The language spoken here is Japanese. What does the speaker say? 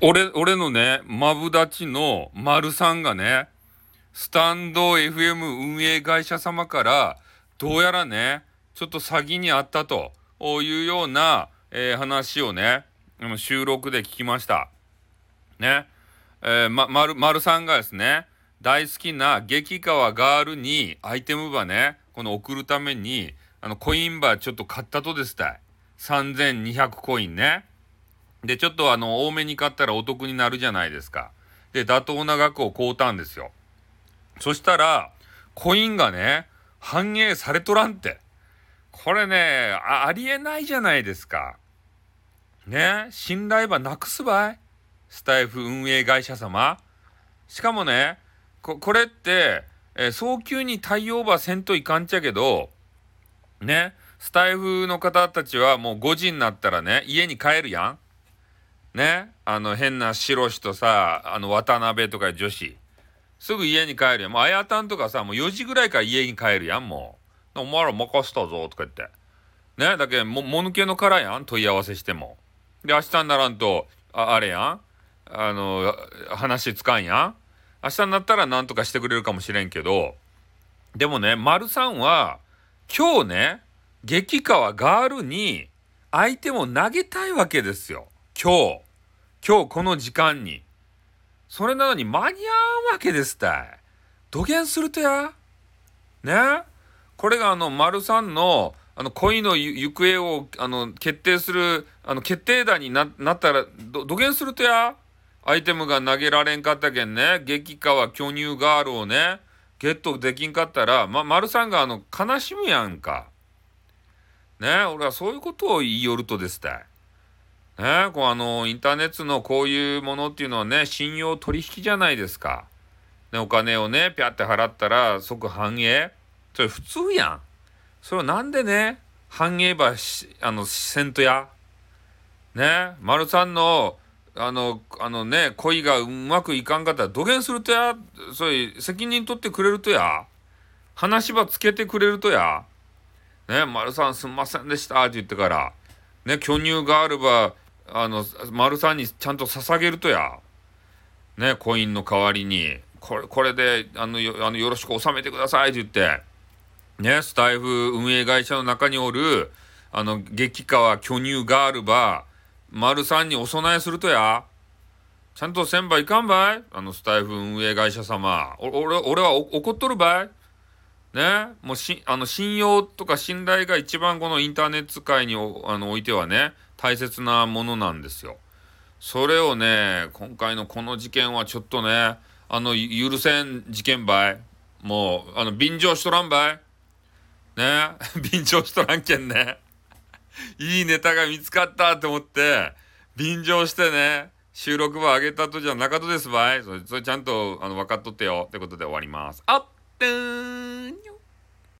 俺、俺のね、マブダチの丸さんがね、スタンド FM 運営会社様から、どうやらね、ちょっと詐欺にあったというような、えー、話をね、収録で聞きました。ね。えー、ま、丸、丸さんがですね、大好きな激川ガールにアイテムばね、この送るために、あの、コインバーちょっと買ったとですた。3200コインね。で、ちょっとあの、多めに買ったらお得になるじゃないですか。で、妥当な額を買うたんですよ。そしたら、コインがね、反映されとらんって。これね、ありえないじゃないですか。ね、信頼ばなくすばい。スタイフ運営会社様。しかもね、ここれって、えー、早急に対応ばせんといかんちゃけど、ね、スタイフの方たちはもう5時になったらね、家に帰るやん。ね、あの変な白しとさ、あの渡辺とか女子。すぐ家に帰るやん。もうあやたんとかさ、もう4時ぐらいから家に帰るやん、もう。お前ら任したぞ、とか言って。ね、だけど、も、もぬけの殻やん、問い合わせしても。で、明日にならんと、ああれやん。あの、話つかんやん。明日になったら何とかしてくれるかもしれんけど、でもね、丸さんは、今日ね、激川ガールに相手も投げたいわけですよ。今日。今日この時間に。それなのに間に合うわけですたい。土下するとや？ね？これがあの、丸さんの、あの、恋の行方を、あの、決定する、あの、決定打になったら、ど、土下するとや？アイテムが投げられんかったけんね、激川巨乳ガールをね、ゲットできんかったら、ま、丸さんがあの、悲しむやんか。ね？俺はそういうことを言いよるとですたい。ねこうあの、インターネットのこういうものっていうのはね、信用取引じゃないですか。ね、お金をね、ぴゃって払ったら即反映。それ普通やん。それをなんでね、反映ば、あの、せんとや。ね、丸さんのあの、あのね、恋がうまくいかんかったら土下するとや、そういう責任取ってくれるとや、話ばつけてくれるとや、ね、丸さんすんませんでしたって言ってから、ね、巨乳があれば、あの、丸さんにちゃんと捧げるとや、ね、コインの代わりに、これ、これで、あの、よあのよろしく収めてくださいって言って、ね、スタイフ運営会社の中におる、あの、激川巨乳ガールば、丸さんにお供えするとや。ちゃんとせんばいかんばい？あのスタイフ運営会社様。俺、俺は怒っとるばい？ねもうし、あの、信用とか信頼が一番このインターネット界にあの置いてはね、大切なものなんですよ。それをね、今回のこの事件はちょっとね、あの、許せん事件ばい。もう、あの、便乗しとらんばい。ね 便乗しとらんけんね。いいネタが見つかったって思って、便乗してね、収録場上げたとじゃなかったですばい。それ、それちゃんと、あの、分かっとってよ。ってことで終わります。あってん